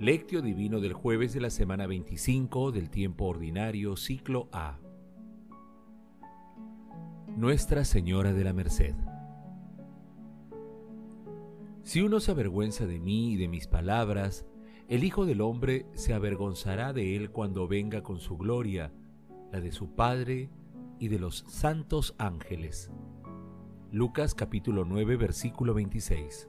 Lectio Divino del jueves de la semana 25 del tiempo ordinario, ciclo A. Nuestra Señora de la Merced. Si uno se avergüenza de mí y de mis palabras, el Hijo del Hombre se avergonzará de él cuando venga con su gloria, la de su Padre y de los santos ángeles. Lucas capítulo 9 versículo 26.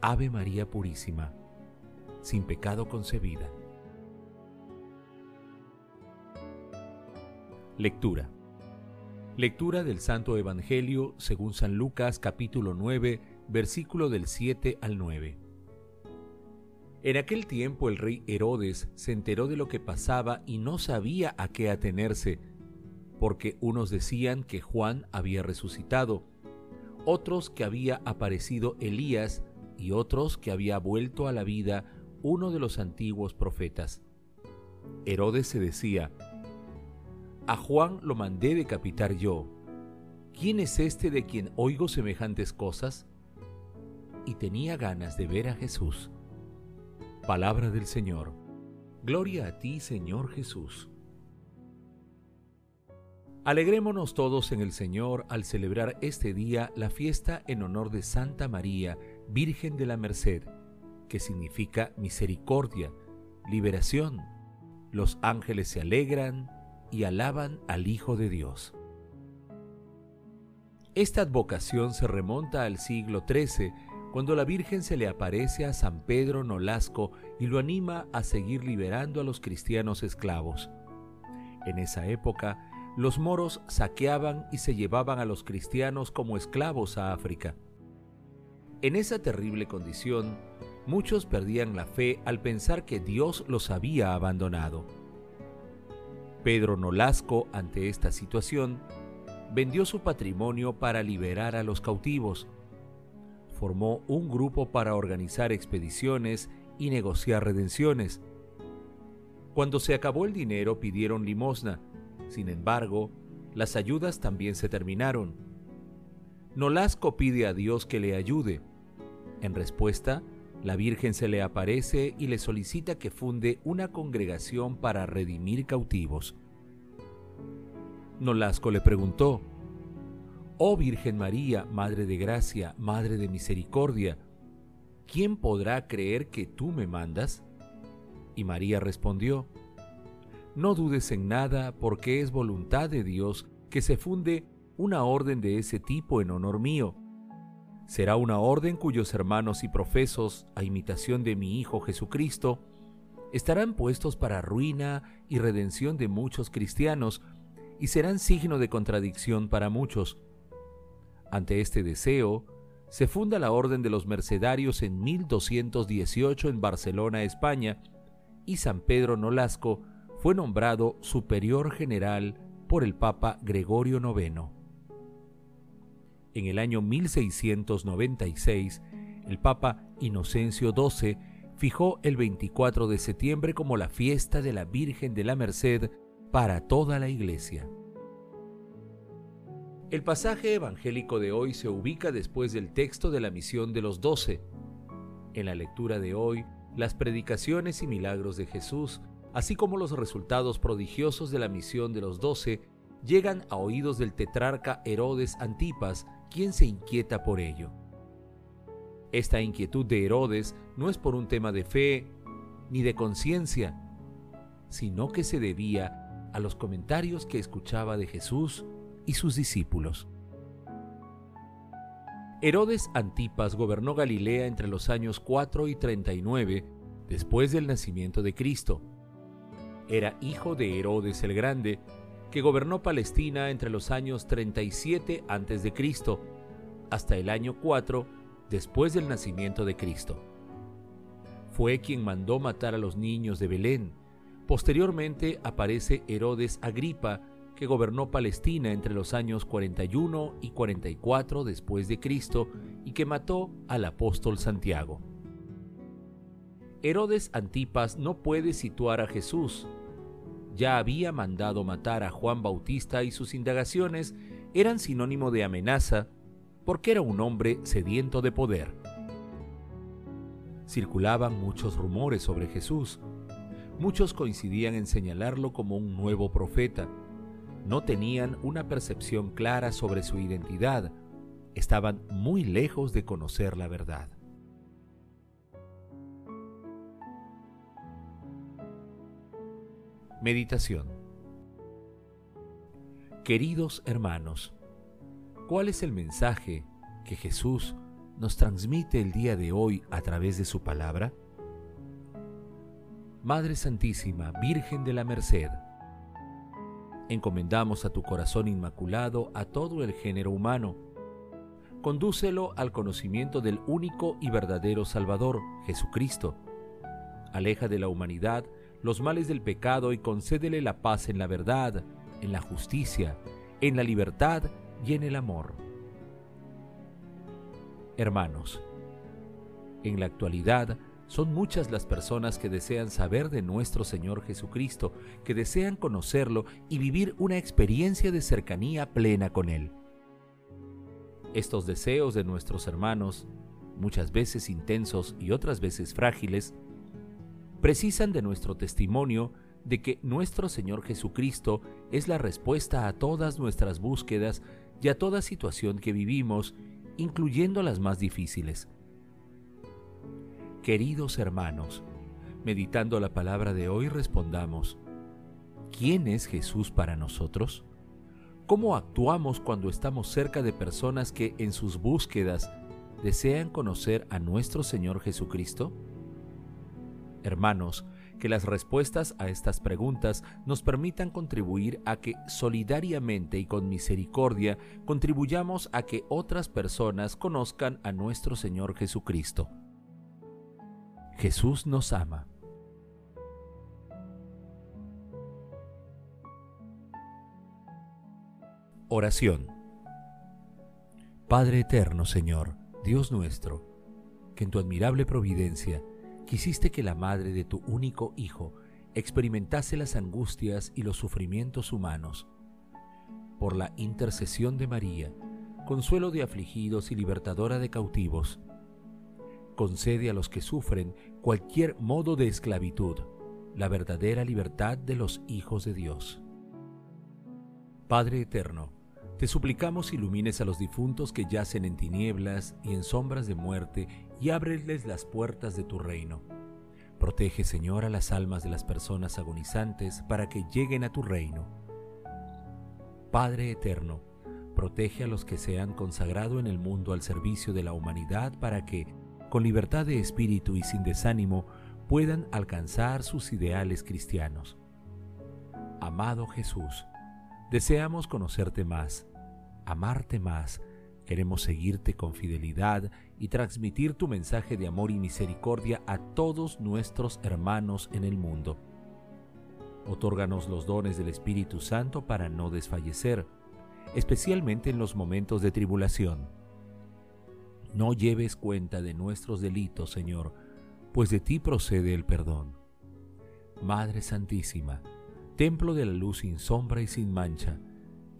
Ave María Purísima, sin pecado concebida. Lectura. Lectura del Santo Evangelio según San Lucas capítulo 9, versículo del 7 al 9. En aquel tiempo el rey Herodes se enteró de lo que pasaba y no sabía a qué atenerse, porque unos decían que Juan había resucitado, otros que había aparecido Elías y otros que había vuelto a la vida uno de los antiguos profetas. Herodes se decía, A Juan lo mandé decapitar yo. ¿Quién es este de quien oigo semejantes cosas? Y tenía ganas de ver a Jesús. Palabra del Señor. Gloria a ti, Señor Jesús. Alegrémonos todos en el Señor al celebrar este día la fiesta en honor de Santa María, Virgen de la Merced, que significa misericordia, liberación. Los ángeles se alegran y alaban al Hijo de Dios. Esta advocación se remonta al siglo XIII, cuando la Virgen se le aparece a San Pedro Nolasco y lo anima a seguir liberando a los cristianos esclavos. En esa época, los moros saqueaban y se llevaban a los cristianos como esclavos a África. En esa terrible condición, muchos perdían la fe al pensar que Dios los había abandonado. Pedro Nolasco, ante esta situación, vendió su patrimonio para liberar a los cautivos. Formó un grupo para organizar expediciones y negociar redenciones. Cuando se acabó el dinero pidieron limosna, sin embargo, las ayudas también se terminaron Nolasco pide a Dios que le ayude. En respuesta, la Virgen se le aparece y le solicita que funde una congregación para redimir cautivos. Nolasco le preguntó, Oh Virgen María, Madre de Gracia, Madre de Misericordia, ¿quién podrá creer que tú me mandas? Y María respondió, No dudes en nada porque es voluntad de Dios que se funde una orden de ese tipo en honor mío. Será una orden cuyos hermanos y profesos, a imitación de mi Hijo Jesucristo, estarán puestos para ruina y redención de muchos cristianos y serán signo de contradicción para muchos. Ante este deseo, se funda la Orden de los Mercedarios en 1218 en Barcelona, España, y San Pedro Nolasco fue nombrado superior general por el Papa Gregorio IX en el año 1696, el Papa Inocencio XII fijó el 24 de septiembre como la fiesta de la Virgen de la Merced para toda la Iglesia. El pasaje evangélico de hoy se ubica después del texto de la misión de los doce. En la lectura de hoy, las predicaciones y milagros de Jesús, así como los resultados prodigiosos de la misión de los doce, llegan a oídos del tetrarca Herodes Antipas, ¿quién se inquieta por ello? Esta inquietud de Herodes no es por un tema de fe ni de conciencia, sino que se debía a los comentarios que escuchaba de Jesús y sus discípulos. Herodes Antipas gobernó Galilea entre los años 4 y 39 después del nacimiento de Cristo. Era hijo de Herodes el Grande que gobernó Palestina entre los años 37 a.C. hasta el año 4 después del nacimiento de Cristo. Fue quien mandó matar a los niños de Belén. Posteriormente aparece Herodes Agripa, que gobernó Palestina entre los años 41 y 44 después de Cristo y que mató al apóstol Santiago. Herodes Antipas no puede situar a Jesús. Ya había mandado matar a Juan Bautista y sus indagaciones eran sinónimo de amenaza porque era un hombre sediento de poder. Circulaban muchos rumores sobre Jesús. Muchos coincidían en señalarlo como un nuevo profeta. No tenían una percepción clara sobre su identidad. Estaban muy lejos de conocer la verdad. Meditación Queridos hermanos, ¿cuál es el mensaje que Jesús nos transmite el día de hoy a través de su palabra? Madre Santísima, Virgen de la Merced, encomendamos a tu corazón inmaculado a todo el género humano. Condúcelo al conocimiento del único y verdadero Salvador, Jesucristo. Aleja de la humanidad los males del pecado y concédele la paz en la verdad, en la justicia, en la libertad y en el amor. Hermanos, en la actualidad son muchas las personas que desean saber de nuestro Señor Jesucristo, que desean conocerlo y vivir una experiencia de cercanía plena con Él. Estos deseos de nuestros hermanos, muchas veces intensos y otras veces frágiles, precisan de nuestro testimonio de que nuestro Señor Jesucristo es la respuesta a todas nuestras búsquedas y a toda situación que vivimos, incluyendo las más difíciles. Queridos hermanos, meditando la palabra de hoy respondamos, ¿quién es Jesús para nosotros? ¿Cómo actuamos cuando estamos cerca de personas que en sus búsquedas desean conocer a nuestro Señor Jesucristo? Hermanos, que las respuestas a estas preguntas nos permitan contribuir a que solidariamente y con misericordia contribuyamos a que otras personas conozcan a nuestro Señor Jesucristo. Jesús nos ama. Oración. Padre eterno, Señor, Dios nuestro, que en tu admirable providencia quisiste que la madre de tu único Hijo experimentase las angustias y los sufrimientos humanos. Por la intercesión de María, consuelo de afligidos y libertadora de cautivos, concede a los que sufren cualquier modo de esclavitud la verdadera libertad de los hijos de Dios. Padre eterno, te suplicamos ilumines a los difuntos que yacen en tinieblas y en sombras de muerte y ábreles las puertas de tu reino. Protege, Señor, a las almas de las personas agonizantes para que lleguen a tu reino. Padre eterno, protege a los que se han consagrado en el mundo al servicio de la humanidad para que, con libertad de espíritu y sin desánimo, puedan alcanzar sus ideales cristianos. Amado Jesús, deseamos conocerte más amarte más, queremos seguirte con fidelidad y transmitir tu mensaje de amor y misericordia a todos nuestros hermanos en el mundo. Otórganos los dones del Espíritu Santo para no desfallecer, especialmente en los momentos de tribulación. No lleves cuenta de nuestros delitos, Señor, pues de ti procede el perdón. Madre Santísima, templo de la luz sin sombra y sin mancha,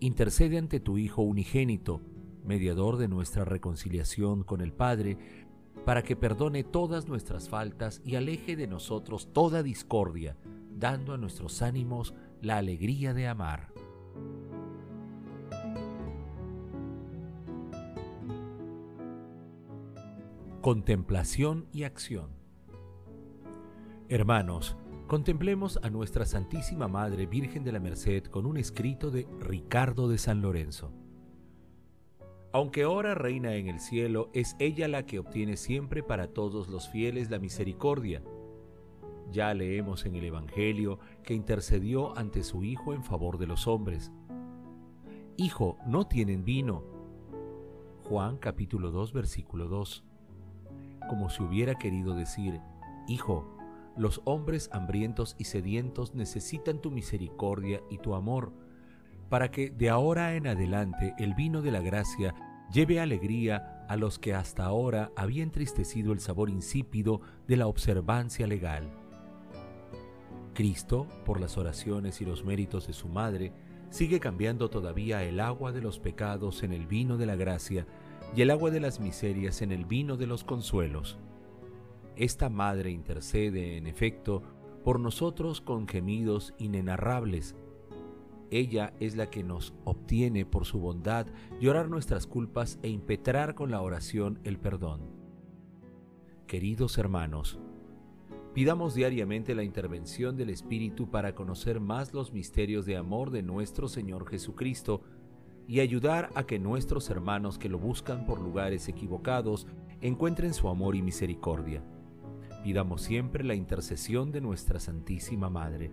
intercede ante tu Hijo unigénito, mediador de nuestra reconciliación con el Padre, para que perdone todas nuestras faltas y aleje de nosotros toda discordia, dando a nuestros ánimos la alegría de amar. Contemplación y acción Hermanos, Contemplemos a nuestra Santísima Madre Virgen de la Merced con un escrito de Ricardo de San Lorenzo. Aunque ahora reina en el cielo, es ella la que obtiene siempre para todos los fieles la misericordia. Ya leemos en el Evangelio que intercedió ante su Hijo en favor de los hombres. Hijo, no tienen vino. Juan capítulo 2 versículo 2. como si hubiera querido decir, Hijo, los hombres hambrientos y sedientos necesitan tu misericordia y tu amor, para que de ahora en adelante el vino de la gracia lleve alegría a los que hasta ahora había entristecido el sabor insípido de la observancia legal. Cristo, por las oraciones y los méritos de su Madre, sigue cambiando todavía el agua de los pecados en el vino de la gracia y el agua de las miserias en el vino de los consuelos. Esta Madre intercede, en efecto, por nosotros con gemidos inenarrables. Ella es la que nos obtiene por su bondad llorar nuestras culpas e impetrar con la oración el perdón. Queridos hermanos, pidamos diariamente la intervención del Espíritu para conocer más los misterios de amor de nuestro Señor Jesucristo y ayudar a que nuestros hermanos que lo buscan por lugares equivocados encuentren su amor y misericordia. Pidamos siempre la intercesión de nuestra Santísima Madre.